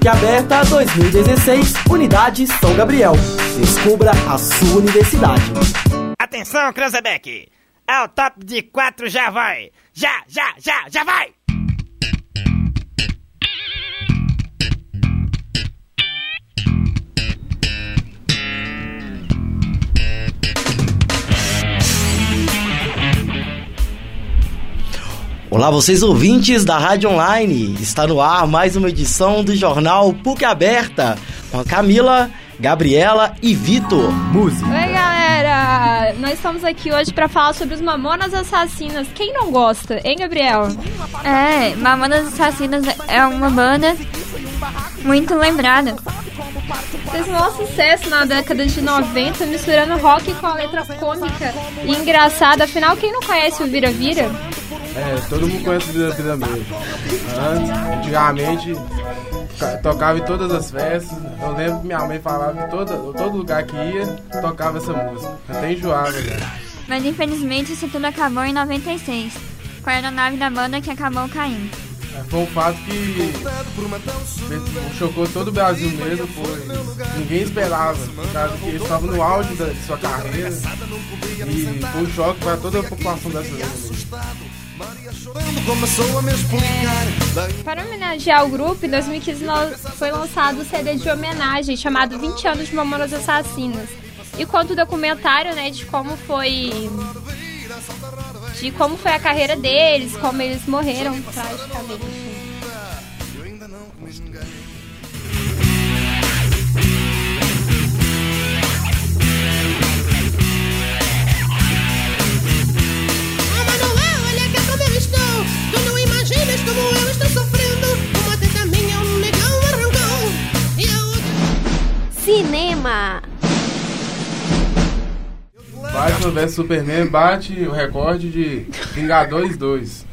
PUC Aberta 2016, Unidade São Gabriel. Descubra a sua universidade. Atenção, Cranzebeck! É o top de quatro, já vai! Já, já, já, já vai! Olá, vocês ouvintes da Rádio Online. Está no ar mais uma edição do jornal PUC Aberta com a Camila, Gabriela e Vitor. Música. Oi, galera! Nós estamos aqui hoje para falar sobre os Mamonas Assassinas. Quem não gosta, hein, Gabriel? É, Mamonas Assassinas é uma banda muito lembrada. Fez um maior sucesso na década de 90, misturando rock com a letra cômica e engraçada. Afinal, quem não conhece o Vira Vira? É, todo mundo conhece o Vira mesmo. Antes, antigamente, tocava em todas as festas. Eu lembro que minha mãe falava em todo, todo lugar que ia, tocava essa música. Até enjoava, né? Mas infelizmente isso tudo acabou em 96, com a aeronave da banda que acabou caindo. É, foi um fato que chocou todo o Brasil mesmo, foi. Ninguém esperava, por causa que eles estavam no auge da, de sua carreira. E foi um choque para toda a população dessa zona. Para homenagear o grupo, em 2015 foi lançado o CD de homenagem chamado 20 anos de Mamonas Assassinas. E conta o documentário, né, de como foi de como foi a carreira deles, como eles morreram tragicamente. Batman vs Superman bate o recorde de Vingadores 2.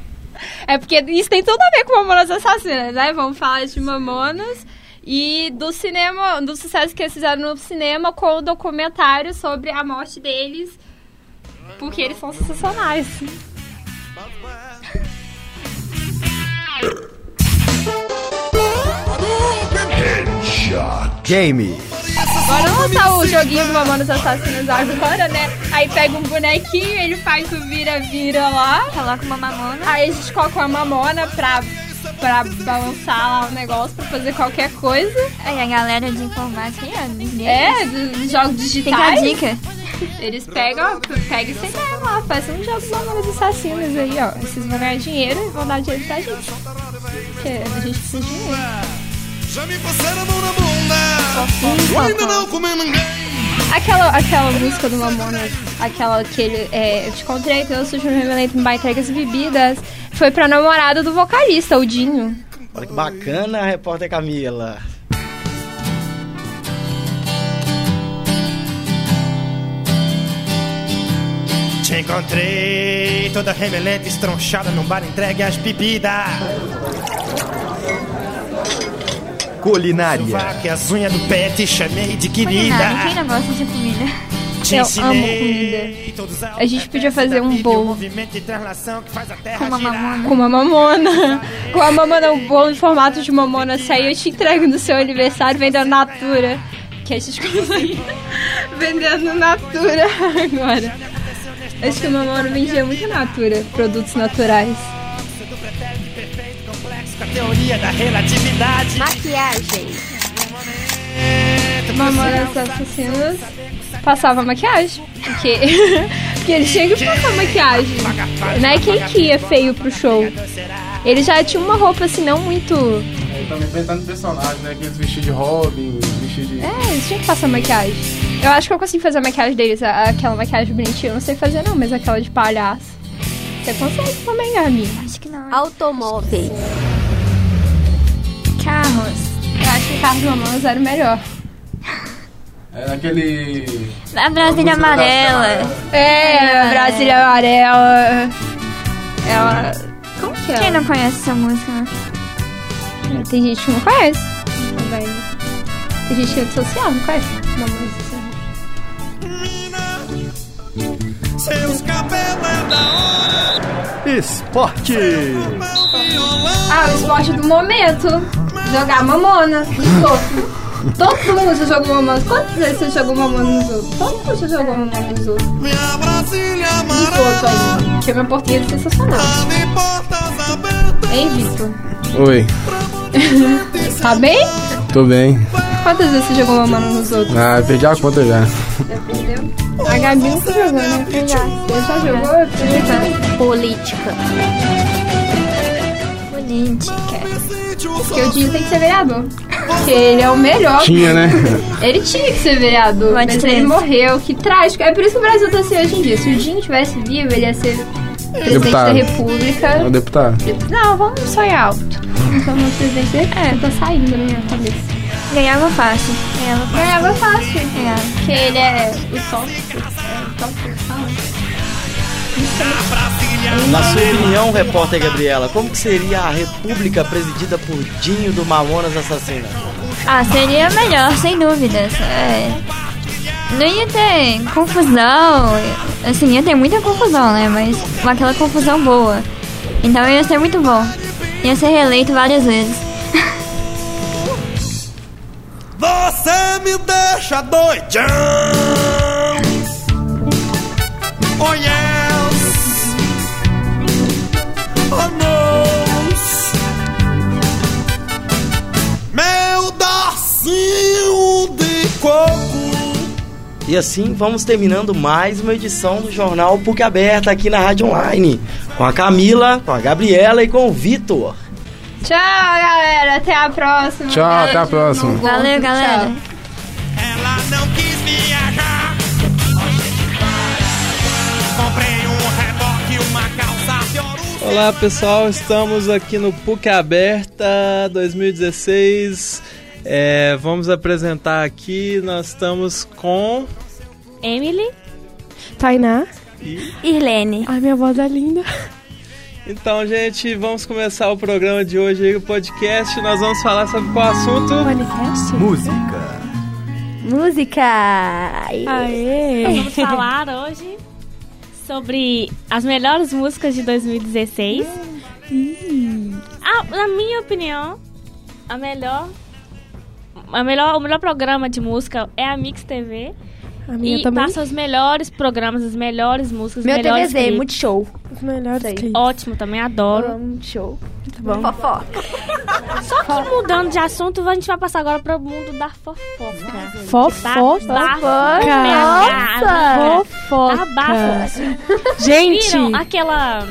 É porque isso tem tudo a ver com Mamonas Assassinas, né? Vamos falar de Mamonas e do cinema, do sucesso que eles fizeram no cinema com o documentário sobre a morte deles, porque eles são sensacionais. Game. Bora lançar o joguinho do Mamonas Assassinas agora, né? Aí pega um bonequinho, ele faz o vira-vira lá. Coloca uma mamona. Aí a gente coloca uma mamona pra, pra balançar lá o negócio, pra fazer qualquer coisa. Aí a galera de informática, é, É, dos jogos tem digitais. que a dica. Eles pegam, pegam essa ideia lá, fazem um jogo dos Mamonas Assassinas aí, ó. Vocês vão ganhar dinheiro e vão dar dinheiro pra gente. Porque a gente precisa de dinheiro. Já me passaram a mão na bunda. Eu ainda não comi ninguém. Aquela, aquela música do Mamonas, aquela que ele. É, eu te encontrei, eu sujo no remelento, me entregas bebidas. Foi pra namorada do vocalista, o Dinho. Olha que bacana, repórter Camila. Te encontrei toda remelente, estronchada num bar entregue às bebidas. Culinária. Vaca, as unhas do pé te chamei de Culinária, quem querida. não gosta de comida? Eu ensinei todos A gente podia fazer um bolo que Com uma mamona. com uma mamona. Com a mamona, um bolo em formato de mamona. Se aí eu te entrego no seu aniversário vendendo Natura. Que a gente consegue vendendo Natura agora. Acho que o mamona vendia muito Natura, produtos naturais. Do pretérito perfeito, complexo com a teoria da relatividade. Maquiagem. Mamonas assassinas passava maquiagem. Porque, porque eles tinham que passar maquiagem. Não é quem que ia feio pro show. Ele já tinha uma roupa assim, não muito. Também inventando personagens, né? Aqueles vestidos de Robin, vestidos de. É, eles tinham que passar maquiagem. Eu acho que eu consigo fazer a maquiagem deles, aquela maquiagem bonitinha. Eu não sei fazer, não, mas aquela de palhaço. Você consegue também, Gabi? Acho que não. Automóveis. Do Mamonas era o melhor. É aquele. A Brasília música da- Amarela. É, É. Brasília Amarela. Ela. Como que é? Quem não conhece essa música, né? Tem gente que não conhece. Tem gente que é social, não conhece. Mamonas Assassinas. Seus cabelos é da hora. Esporte. Ah, o esporte do momento. Jogar mamona nos outros. Todo mundo já jogou mamona. Quantas vezes você jogou mamona nos outros? Todo mundo já jogou mamona nos outros. Minha Brasília ainda. Porque meu português é sensacional. abertas. Hein, Vitor? Oi, Tá bem? tô bem. Quantas vezes você jogou mamona nos outros? Ah, perdi a conta já. Já perdeu? A Gabi nunca jogou, né? Eu já. Você já jogou? Eu jogar. Política. Política. Porque o Dinho tem que ser vereador. Porque ele é o melhor. Tinha, né? Ele tinha que ser vereador, mas ele morreu. Que trágico. É por isso que o Brasil tá assim hoje em dia. Se o Dinho tivesse vivo, ele ia ser presidente Deputado. da república. É o deputado. Não, vamos sonhar alto. Vamos sonhar presidente da república. Tá saindo da minha cabeça. Ganhava fácil. Ganhava fácil. Ganhava fácil. Ganhava. Porque ele é o top. É, o top que fala. Na sua opinião, repórter Gabriela, como que seria a república presidida por Dinho do Mamonas Assassina? Ah, seria melhor, sem dúvidas. É. Não ia ter confusão. Assim, ia ter muita confusão, né? Mas aquela confusão boa. Então ia ser muito bom. Ia ser reeleito várias vezes. Você me deixa doidão. Oh yes. E assim vamos terminando mais uma edição do Jornal PUC Aberta aqui na Rádio Online. Com a Camila, com a Gabriela e com o Vitor. Tchau, galera. Até a próxima. Tchau, até a próxima. Valeu, galera. Tchau. Ela não quis viajar. Comprei um reboque, uma calça de ouro. Olá pessoal, estamos aqui no PUC Aberta 2016. É, vamos apresentar aqui, nós estamos com. Emily. Tainá. Irlene. Ai, minha voz é linda. Então, gente, vamos começar o programa de hoje aí, o podcast. Nós vamos falar sobre qual assunto? Podcast? Música. Aê! Vamos falar hoje sobre as melhores músicas de 2016. Ah, na minha opinião, a melhor, a melhor, o melhor programa de música é a Mix TV. A minha e também. passa os melhores programas, as melhores músicas, os Meu melhores TVZ, muito show. Os melhores Sei. clipes. Ótimo, também adoro. Muito show. Muito bom. Fofoca. Só que mudando de assunto, a gente vai passar agora para o mundo da fofoca. Fofoca. Tá Nossa. Fofoca. Tá bafo. Gente, Viram aquela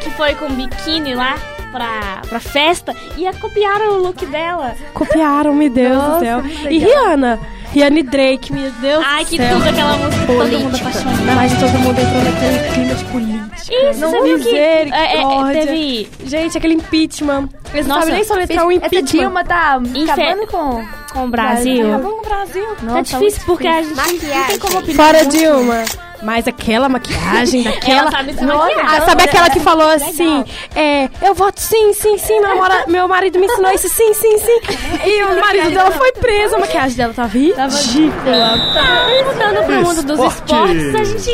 que foi com biquíni lá pra, pra festa e a copiaram o look dela. copiaram, meu Deus Nossa, do céu. E. Rihanna. Rihanna e Drake, meu Deus Ai, do que tudo aquela música, todo mundo Política. apaixonado. Mas todo mundo entrou naquele clima de política. Isso, você viu que é, é, Misericórdia. teve Gente, aquele impeachment. Eles não Nossa, sabem nem soletrar o Essa impeachment. Dilma tá acabando com... com o Brasil. Acabou com o Brasil. Tá difícil porque a gente não tem como opinar. Fora Dilma. Mas aquela maquiagem daquela. Ela sabe ah, sabe aquela que falou assim? É, eu voto sim, sim, sim. Meu, namora- meu marido me ensinou isso, sim, sim, sim. E o marido dela foi preso. A maquiagem dela tava ridícula. Mudando pro mundo dos esportes, a gente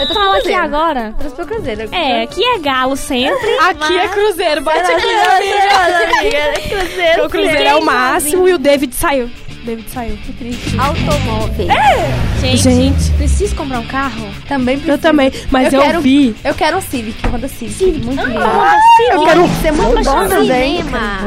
Eu tô fala aqui agora. Eu tô pro cruzeiro. É, aqui é galo sempre. Aqui é Cruzeiro, bate aqui. Cruzeiro. O Cruzeiro é o máximo e o David saiu. O David saiu. Automóvel. Gente, Gente. preciso comprar um carro? Também Eu preciso. também, mas Eu eu, quero- vi. Eu quero um Civic, Honda Civic. Muito lindo. Eu quero Ser muito bom também. Cinema.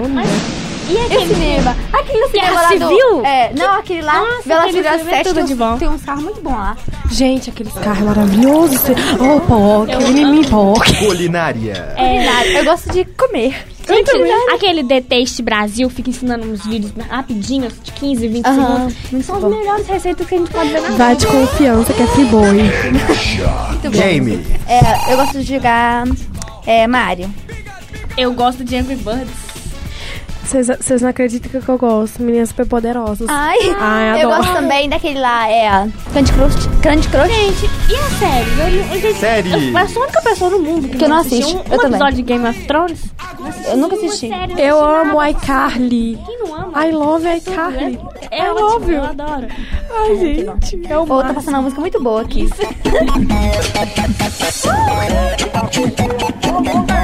E Esse aquele cinema. Aquele cinema lá do... Civil? É, não, aquele lá. Nossa, aquele filme é 7 tudo tem, de uns- bom. tem uns carros muito bons lá. Gente, aqueles carros maravilhosos. Oh, POC, mimimi POC. Culinária. É, Eu gosto de comer. Gente, aquele Deteste Brasil fica ensinando uns vídeos rapidinhos, de 15, 20 Aham, segundos. São as melhores receitas que a gente pode ver na vida. Vai de confiança que é friboi. Muito bom. Game. É, eu gosto de jogar é, Mario. Eu gosto de Angry Birds. Vocês não acreditam que eu gosto? Meninas super poderosas. Ai, Ai, eu adoro. gosto também daquele lá, é Candy Crush. Candy Crush. Gente, e a série? Eu, eu, gente, Série. Eu, eu sou a única pessoa no mundo que, Que eu não assisto. Um, Eu um também. episódio de Game of Thrones. Eu nunca assisti. Sério, não Eu amo iCarly. Quem não ama? I love iCarly. É I love eu adoro. Ai, gente. É o Ou tá passando uma música muito boa aqui.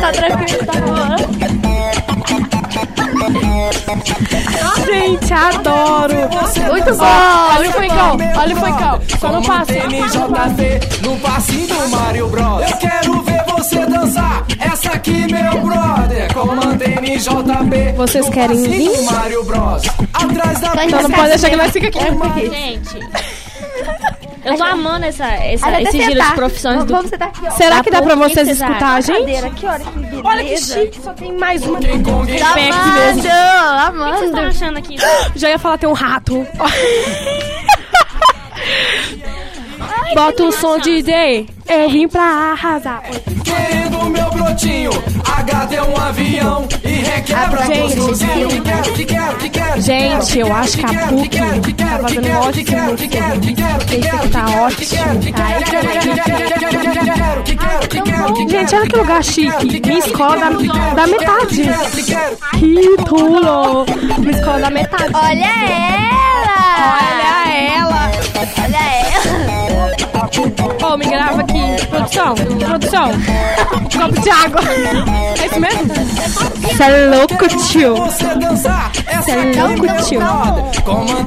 Tá tranquilo, tá bom. Gente, adoro. Muito bom. Olha o funkão, olha o funkão. Só não passa. NJT no passinho do Mario Bros. Eu quero ver você dançar. Essa aqui, meu brother. Comanda NJP. Vocês no querem vir? Mario Bros. Atrás da Então não pode deixar que nós fica aqui. Gente, eu tô amando essa, essa, Olha, esse giro de profissões Vamos- do. Vamos aqui, ó. Será Da que dá pra que vocês escutar gente? Aqui, olha que. Olha que chique, só tem mais uma. King Kong. Perto mesmo. Amando, O que vocês estão amando. achando aqui? Já ia falar tem um rato. Bota o som, DJ. Eu vim pra arrasar. Querendo meu brotinho. H é um avião e requebra Gente. Que que que. Gente, eu acho que a PUC tá fazendo um ótimo. Esse aqui tá ótimo. Gente, olha que lugar chique. Minha escola da, da metade. Que tudo. Minha escola da metade. Olha ela. Olha ela. Olha ela. Ô, me grava aqui. Produção, produção. Copo de água. É isso mesmo? Você é louco, tio. Você é louco, tio.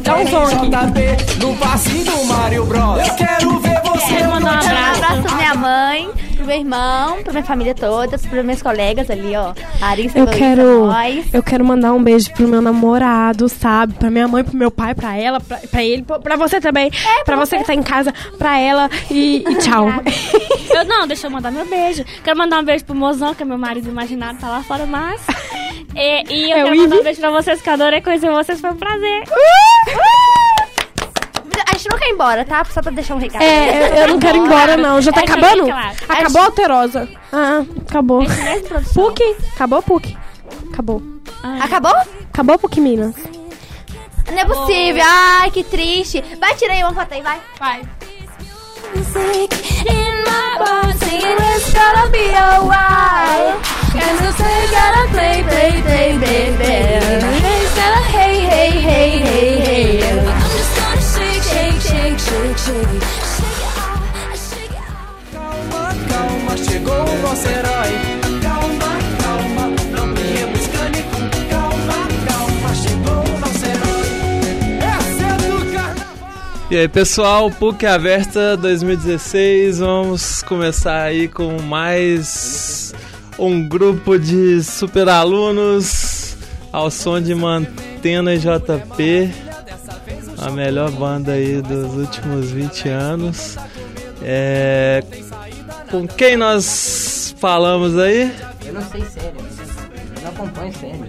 Dá um som aqui. No passinho do Mario Bros. Eu quero ver você Quero mandar um Um abraço. abraço pra minha mãe, pro meu irmão, pra minha família toda, pros meus colegas ali, ó. A Arissa, Eu quero, nós. eu quero mandar um beijo pro meu namorado, sabe? Pra minha mãe, pro meu pai, pra ela, pra, pra ele, pra, pra você também. pra você que tá em casa, pra ela e, e tchau. Eu, não, deixa eu mandar meu beijo. Quero mandar um beijo pro mozão, que é meu marido imaginário, tá lá fora, mas. E, e eu É quero mandar um beijo pra vocês, que eu adorei conhecer vocês, foi um prazer. A gente não quer ir embora, tá? Só pra deixar um recado. É, eu, eu não quero ir embora, não. Já tá É, acabando? claro. Acabou a alterosa. Ah, acabou. Esse mesmo, produção? PUC? Acabou, PUC? Acabou. Acabou? Acabou, PUC Minas. Não é possível. Ai, que triste. Vai, tira aí uma foto aí, vai. Vai. In my bones, singing it's gonna be alright. And the say gotta play, play, play, play, play. It's hey, hey, hey, hey, hey. Calma, calma, chegou o nosso herói. Calma, calma, não cânico. Calma, calma, chegou o nosso herói. Essa é do carnaval. E aí pessoal, PUC Aberta 2016, vamos começar aí com mais um grupo de super alunos ao som de Mantena JP, a melhor banda aí dos últimos 20 anos. É, com quem nós falamos aí? Eu não sei sério. Eu não acompanho sério.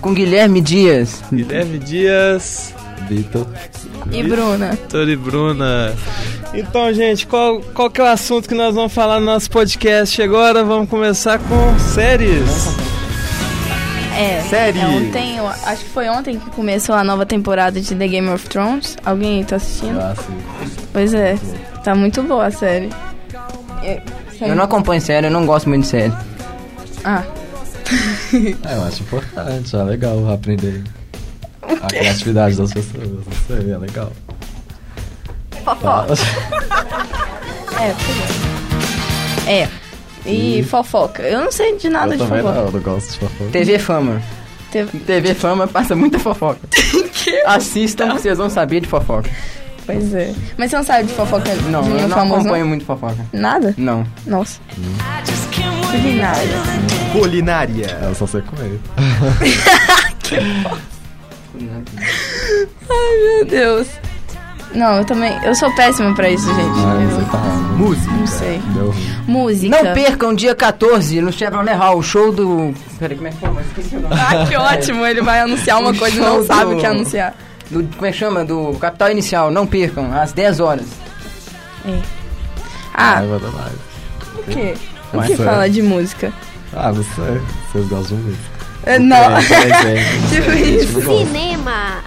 Com Guilherme Dias. Guilherme Dias. Vitor. E Bruna. Vitor e Bruna. Então, gente, qual, qual que é o assunto que nós vamos falar no nosso podcast agora? Vamos começar com séries. É. Série. é Ontem, eu acho que foi ontem que começou a nova temporada de The Game of Thrones. Alguém aí tá assistindo? Ah, sim. Pois é. Tá muito boa a série. É, Eu não acompanho série, eu não gosto muito de série. Ah. É, eu acho importante, é legal aprender a criatividade das pessoas. Não sei, é legal. Fofoca. É, pois é. É. E fofoca. Eu não sei de nada eu de fofoca. não, eu não gosto de fofoca. TV Fama. TV Fama passa muita fofoca. Assistam que vocês vão saber de fofoca. Pois é. Mas você não sabe de fofoca Não, de eu não famoso, acompanho não? muito fofoca. Nada? Não. Nossa. Culinária. Culinária. Eu só sei comer. Ai, meu Deus. Não, eu também. Eu sou péssima pra isso, gente. Ah, eu, você tá Música. Não sei. Deu. Música. Não percam dia 14 no Chevrolet Hall, o show do. Peraí, como é que foi? Esqueci o nome. Ah, que ótimo. Ele vai anunciar uma O coisa e não show sabe o do- que anunciar. Do, como é que chama? Do Capital Inicial. Não percam, às 10 horas. Ah, Ai, manda mais. o quê? O Mas que é. fala de música? Ah, não sei. Vocês gostam de música? É, Não. Tipo isso. Gosto. Cinema.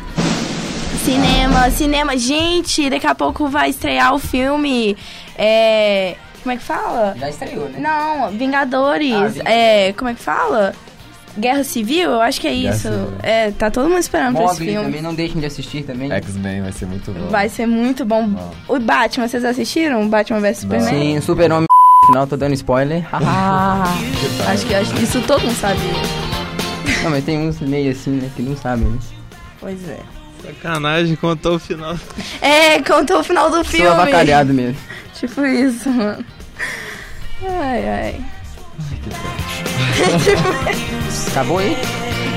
Cinema, cinema. Gente, daqui a pouco vai estrear o filme. É. Como é que fala? Já estreou, né? Não, Vingadores. Ah, Vingadores. É. Como é que fala? Guerra Civil? Eu acho que é Guerra isso. Civil. É, tá todo mundo esperando pra esse filme. também, não deixem de assistir também. X-Men vai ser muito bom. Vai ser muito bom. O Batman, vocês assistiram? Batman vs Superman? Sim, Super-Homem final, tô dando spoiler. Ah, acho que acho que isso todo mundo sabe. Não, mas tem uns meio assim, né, que não sabem, né? Pois é. Sacanagem, contou o final. É, contou o final do Sou filme. avacalhado mesmo. Tipo isso, mano. Ai, ai. Acabou aí?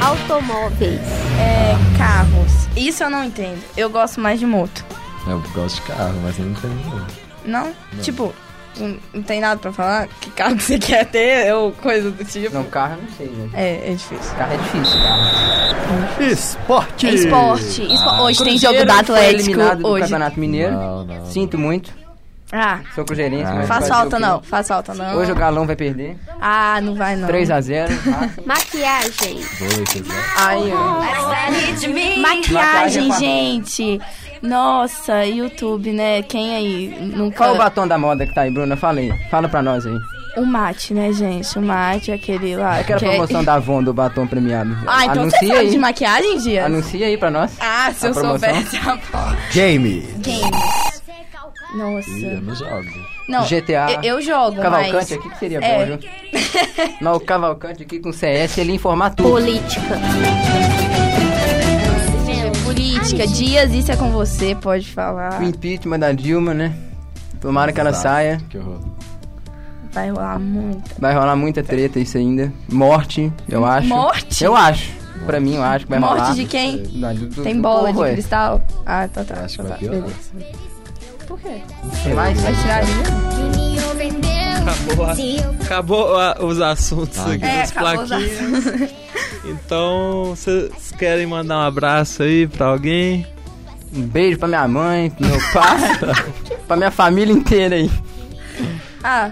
Automóveis. É, carros. Isso eu não entendo. Eu gosto mais de moto. Eu gosto de carro, mas não tenho nenhum. Não? Tipo, não, não tem nada pra falar? Que carro que você quer ter ou coisa do tipo? Não, carro eu não sei, né? É, é difícil. Carro é difícil, carro. Esporte. Esporte. Espo- Ah, hoje tem jogo da Atlético. Hoje. Campeonato Mineiro. Não, não. Sinto muito. Ah, Sou cruzeirense. Ah, faz falta não. Faz falta não. Hoje o Galão vai perder. Ah, não vai não. 3x0. Maquiagem. Dois, né? Ai, ó. Maquiagem Maquiagem, é gente. Nossa, YouTube, né? Quem aí nunca... Qual o batom da moda que tá aí, Bruna? Fala aí. Fala pra nós aí. O mate, né, gente? O mate, aquele lá. Aquela que é- promoção da Avon do batom premiado. Ah, então você Anuncia sabe aí. de maquiagem, Dias? Anuncia aí pra nós. Ah, se eu promoção. soubesse. a porra. Game. Games. Nossa. Ih, eu não jogo. Não, GTA. eu, eu jogo, Cavalcante mas... aqui que seria É. bom, viu? Mas o Cavalcante aqui com CS, ele informar tudo. Política. Política. Dias, isso é com você, pode falar. O impeachment da Dilma, né? Tomara que ela Exato. saia. Que horror. Vai rolar muito. Vai rolar muita treta isso ainda. Morte, eu acho. Morte? Eu acho. Pra mim, eu acho que vai Morte rolar. de quem? Da- do- do- Tem bola de cristal? Ah, tá, tá. Acho que tá, vai tá, beleza. Por quê? Tem mais? Vai tirar a linha? Acabou, a- acabou a- os assuntos aqui É, das plaquinhas. Então, vocês querem mandar um abraço aí pra alguém? Um beijo pra minha mãe, pro meu pai, pra minha família inteira aí. Ah,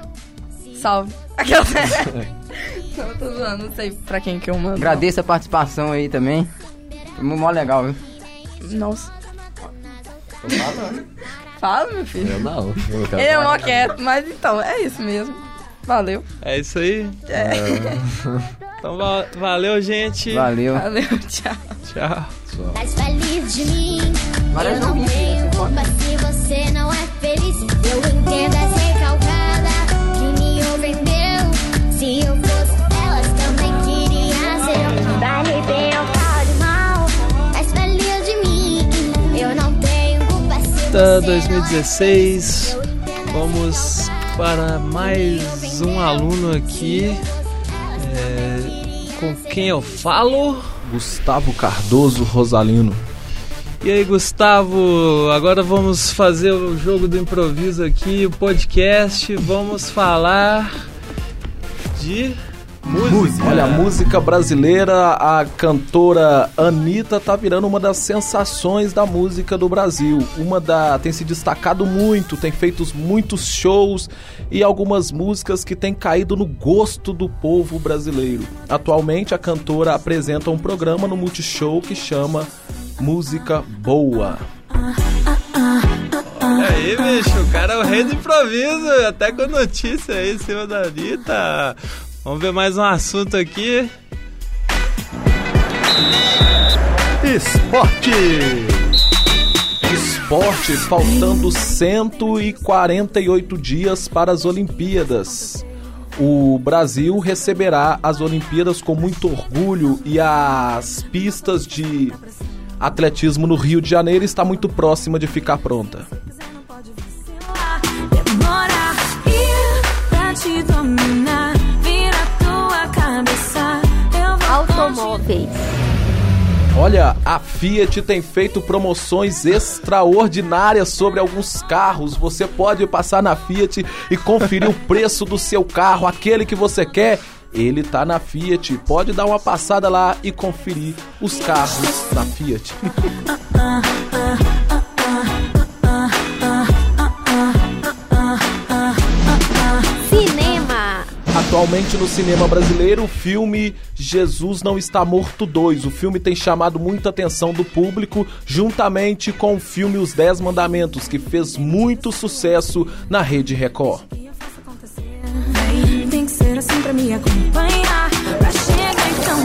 salve. Aquela... não, tô zoando, não sei pra quem que eu mando. Agradeço a participação aí também. Foi mó legal, viu? Nossa. Tô falando. Fala, meu filho. Eu não. Eu quero Ele é mó quieto, mas então, é isso mesmo. Valeu. É isso aí? É. Então, va- valeu, gente. Valeu. Valeu, tchau. Tchau. Mas feliz de mim. Eu não se você não é feliz. Eu entendo essa culpa se Da você 2016, vamos para mais um aluno aqui. É, com quem eu falo? Gustavo Cardoso Rosalino. E aí, Gustavo, agora vamos fazer o jogo do improviso aqui, o podcast. Vamos falar de música. Olha, a música brasileira, a cantora Anitta tá virando uma das sensações da música do Brasil. Uma da tem se destacado muito, tem feito muitos shows e algumas músicas que têm caído no gosto do povo brasileiro. Atualmente a cantora apresenta um programa no Multishow que chama Música Boa. Olha aí, bicho, o cara é o rei do improviso, até com notícia aí em cima da Anitta. Vamos ver mais um assunto aqui. Esporte! Esporte, faltando 148 dias para as Olimpíadas. O Brasil receberá as Olimpíadas com muito orgulho e as pistas de atletismo no Rio de Janeiro está muito próxima de ficar pronta. Olha, a Fiat tem feito promoções extraordinárias sobre alguns carros. Você pode passar na Fiat e conferir o preço do seu carro, aquele que você quer. Ele tá na Fiat. Pode dar uma passada lá e conferir os carros da Fiat. Atualmente no cinema brasileiro, o filme Jesus Não Está Morto 2. O filme tem chamado muita atenção do público, juntamente com o filme Os Dez Mandamentos, que fez muito sucesso na Rede Record. Tem que ser assim pra me acompanhar. Pra chegar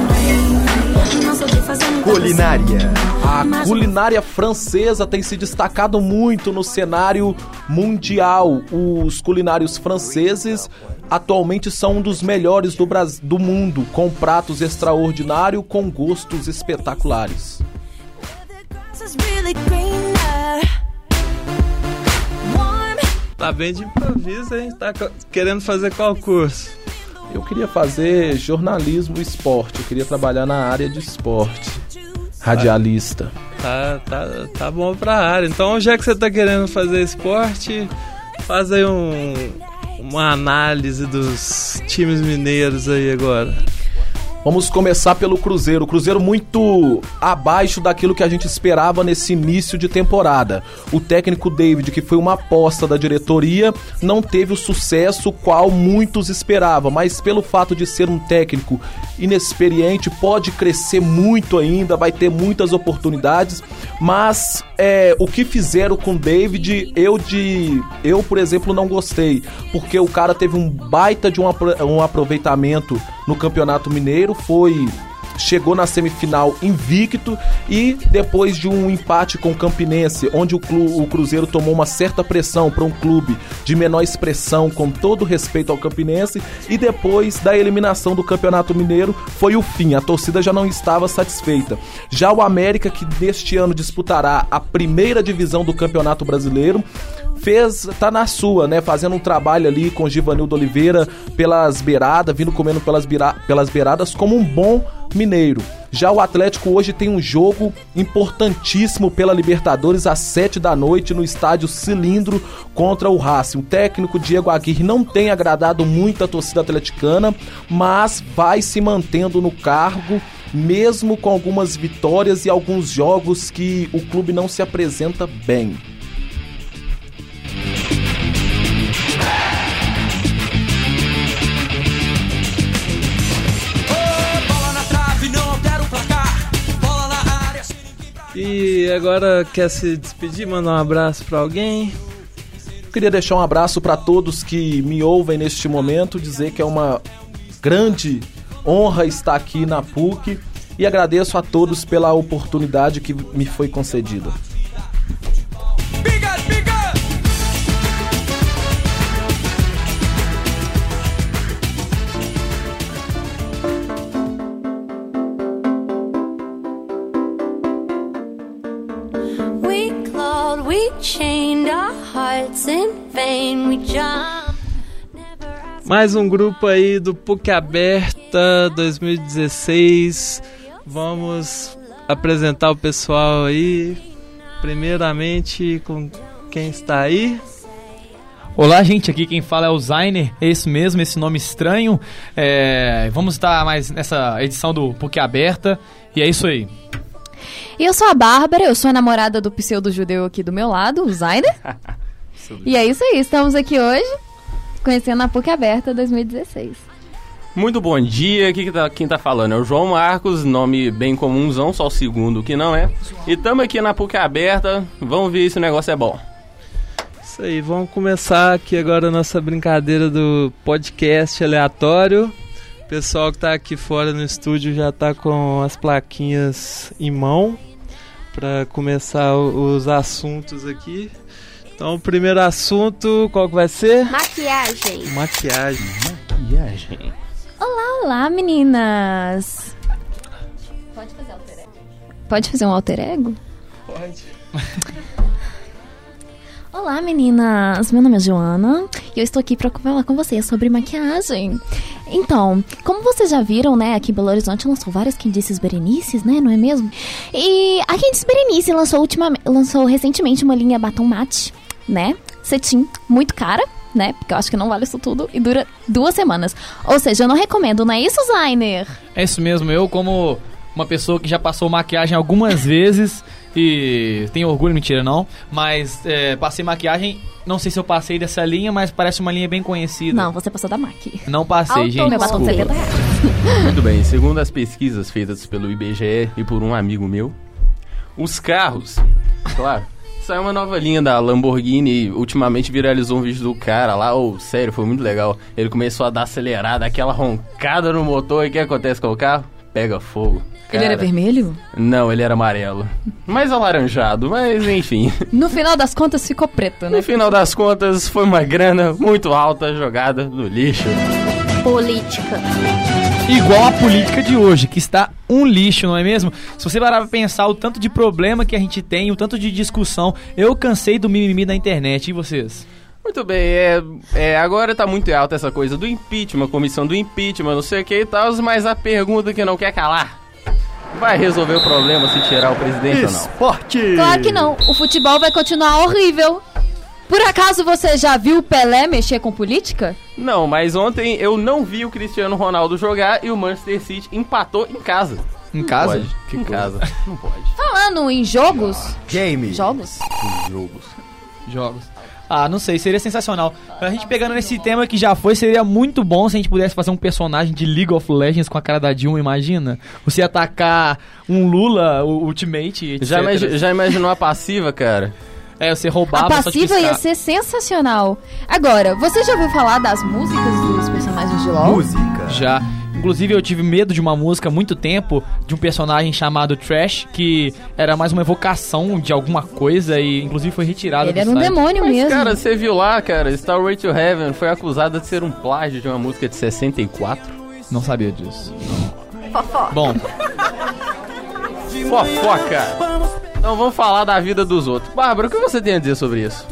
bem. Não sou de fazer muita Culinária. A culinária francesa tem se destacado muito no cenário mundial. Os culinários franceses atualmente são um dos melhores do, Bras- do mundo, com pratos extraordinários com gostos espetaculares. Tá bem de improviso, hein? Tá querendo fazer qual curso? Eu queria fazer jornalismo e esporte. Eu queria trabalhar na área de esporte. Radialista. Tá, tá, tá bom pra área. Então, já que você tá querendo fazer esporte, faz aí um, uma análise dos times mineiros aí agora. Vamos começar pelo Cruzeiro. O Cruzeiro muito abaixo daquilo que a gente esperava nesse início de temporada. O técnico David, que foi uma aposta da diretoria, não teve o sucesso qual muitos esperavam, mas pelo fato de ser um técnico inexperiente, pode crescer muito ainda, vai ter muitas oportunidades, mas é, o que fizeram com David, eu de eu, por exemplo, não gostei, porque o cara teve um baita de um, um aproveitamento no Campeonato Mineiro, foi chegou na semifinal invicto e depois de um empate com o Campinense, onde o, clu- o Cruzeiro tomou uma certa pressão para um clube de menor expressão, com todo respeito ao Campinense, e depois da eliminação do Campeonato Mineiro foi o fim. A torcida já não estava satisfeita. Já o América, que neste ano disputará a primeira divisão do Campeonato Brasileiro, fez tá na sua, né, fazendo um trabalho ali com Givanildo Oliveira pelas beiradas, vindo comendo pelas, beira- pelas beiradas como um bom mineiro. Já o Atlético hoje tem um jogo importantíssimo pela Libertadores às 7 da noite no estádio Cilindro contra o Racing. O técnico Diego Aguirre não tem agradado muito a torcida atleticana, mas vai se mantendo no cargo mesmo com algumas vitórias e alguns jogos que o clube não se apresenta bem. E agora quer se despedir, mandar um abraço pra alguém? Queria deixar um abraço para todos que me ouvem neste momento, dizer que é uma grande honra estar aqui na PUC e agradeço a todos pela oportunidade que me foi concedida. Mais um grupo aí do PUC Aberta 2016. Vamos apresentar o pessoal aí. Primeiramente com quem está aí. Olá, gente. Aqui quem fala é o Zainer. É isso mesmo, esse nome estranho. É, vamos estar mais nessa edição do PUC Aberta. E é isso aí. E eu sou a Bárbara, eu sou a namorada do pseudo-judeu aqui do meu lado, o Zainer. e é isso aí, estamos aqui hoje conhecendo a PUC Aberta 2016. Muito bom dia, aqui que tá- quem tá falando é o João Marcos, nome bem comunzão, só o segundo que não é. E tamo aqui na PUC aberta, vamos ver se o negócio é bom. Isso aí, vamos começar aqui agora a nossa brincadeira do podcast aleatório. O pessoal que tá aqui fora no estúdio já tá com as plaquinhas em mão para começar os assuntos aqui. Então, o primeiro assunto, qual que vai ser? Maquiagem. Maquiagem. Maquiagem. Olá, olá, meninas! Pode fazer alter ego. Pode fazer um alter ego? Pode. Olá, meninas! Meu nome é Joana e eu estou aqui para falar com vocês sobre maquiagem. Então, como vocês já viram, né, aqui em Belo Horizonte lançou várias quindices berenices, né, não é mesmo? E a Quindice Berenice lançou, ultimamente, lançou recentemente uma linha batom mate, né, cetim, muito cara, né, porque eu acho que não vale isso tudo e dura duas semanas. Ou seja, eu não recomendo, não é isso, Zainer? É isso mesmo. Eu, como uma pessoa que já passou maquiagem algumas vezes e tenho orgulho, mentira não, mas é, passei maquiagem. Não sei se eu passei dessa linha, mas parece uma linha bem conhecida. Não, você passou da MAC. Não passei, Auto- gente. Meu batom de desculpa. 70 reais. Muito bem, segundo as pesquisas feitas pelo IBGE e por um amigo meu, os carros, claro, saiu uma nova linha da Lamborghini e ultimamente viralizou um vídeo do cara lá, oh, sério, foi muito legal. Ele começou a dar acelerada, aquela roncada no motor e o que acontece com o carro? Pega fogo. Ele era Cara, vermelho? Não, ele era amarelo. Mais alaranjado, mas enfim. No final das contas ficou preto, né? No final das contas, foi uma grana muito alta jogada no lixo. Política. Igual a política de hoje, que está um lixo, não é mesmo? Se você parar pra pensar o tanto de problema que a gente tem, o tanto de discussão, eu cansei do mimimi da internet. E vocês? Muito bem, é, é, agora tá muito alta essa coisa do impeachment, comissão do impeachment, não sei o que e tal, mas a pergunta que não quer calar. Vai resolver o problema se tirar o presidente ou não? Esporte! Claro que não. O futebol vai continuar horrível. Por acaso você já viu o Pelé mexer com política? Não, mas ontem eu não vi o Cristiano Ronaldo jogar e o Manchester City empatou em casa. Em casa? Pode. Que em coisa. casa. Não pode. Falando em jogos. Game. Jogos? Jogos. Jogos. Ah, não sei, seria sensacional. A gente pegando nesse tema que já foi, seria muito bom se a gente pudesse fazer um personagem de League of Legends com a cara da Dilma, imagina? Você atacar um Lula, o Ultimate, etc. Já, imagi- já imaginou a passiva, cara? É, você roubava A passiva ia ser sensacional. Agora, você já ouviu falar das músicas dos personagens de LoL? Já. Inclusive, eu tive medo de uma música há muito tempo, de um personagem chamado Trash, que era mais uma evocação de alguma coisa e, inclusive, foi retirado Ele do era um site. demônio Mas, mesmo. cara, você viu lá, cara, Starway to Heaven foi acusada de ser um plágio de uma música de 64? Não sabia disso. Fofó. Bom, Fofoca! Então vamos falar da vida dos outros. Bárbara, o que você tem a dizer sobre isso?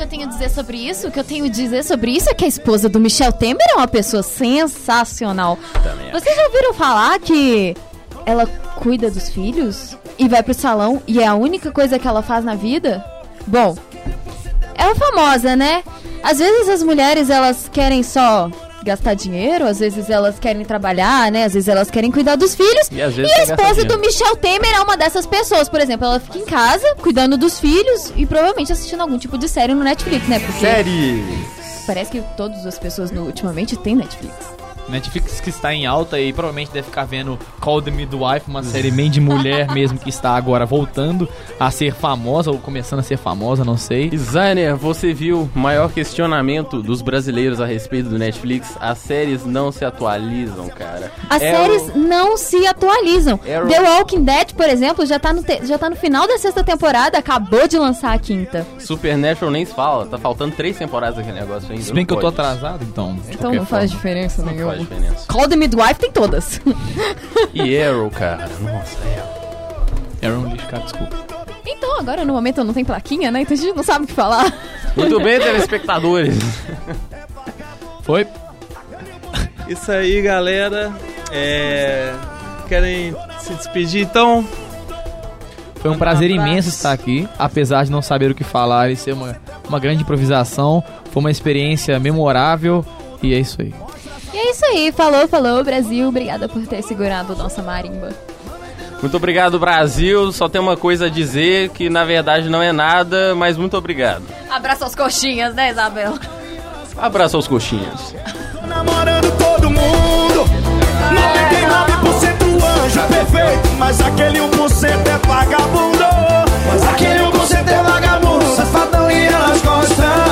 O que eu tenho a dizer sobre isso? O que eu tenho a dizer sobre isso é que a esposa do Michel Temer é uma pessoa sensacional. Também Vocês já ouviram falar que ela cuida dos filhos e vai pro salão e é a única coisa que ela faz na vida? Bom, ela é famosa, né? Às vezes as mulheres elas querem só gastar dinheiro, às vezes elas querem trabalhar, né? Às vezes elas querem cuidar dos filhos. E às vezes a quer gastar esposa do Michel Temer é uma dessas pessoas. Por exemplo, ela fica em casa cuidando dos filhos e provavelmente assistindo algum tipo de série no Netflix, né? Porque Série. parece que todas as pessoas no- ultimamente têm Netflix. Netflix que está em alta e provavelmente deve ficar vendo Call the Midwife, uma série bem de mulher mesmo que está agora voltando a ser famosa ou começando a ser famosa, não sei. Designer, você viu o maior questionamento dos brasileiros a respeito do Netflix? As séries não se atualizam, cara. As Arrow- séries não se atualizam. Arrow- The Walking Dead, por exemplo, já tá, no te- já tá no final da sexta temporada, acabou de lançar a quinta. Supernatural nem se fala, tá faltando três temporadas daquele negócio ainda. Se bem que eu tô pode. atrasado, então. Então não faz diferença Não nenhuma. Diferença. Call the Midwife tem todas. E Arrow, cara, nossa, Arrow. Arrow é um lixo, cara, desculpa. então, agora no momento não tem plaquinha, né? Então a gente não sabe o que falar. Muito bem, telespectadores. Foi? Isso aí, galera. É... Querem se despedir então? Foi um prazer imenso estar aqui, apesar de não saber o que falar e ser uma, uma grande improvisação. Foi uma experiência memorável e é isso aí. E é isso aí. Falou, falou, Brasil. Obrigada por ter segurado nossa marimba. Muito obrigado, Brasil. Só tem uma coisa a dizer que na verdade não é nada, mas muito obrigado. Abraça as coxinhas, né, Isabel? Abraço aos coxinhas. namorando todo mundo 99% anjo perfeito Mas aquele 1% é vagabundo Mas aquele 1% é vagabundo Safadão e elas gostam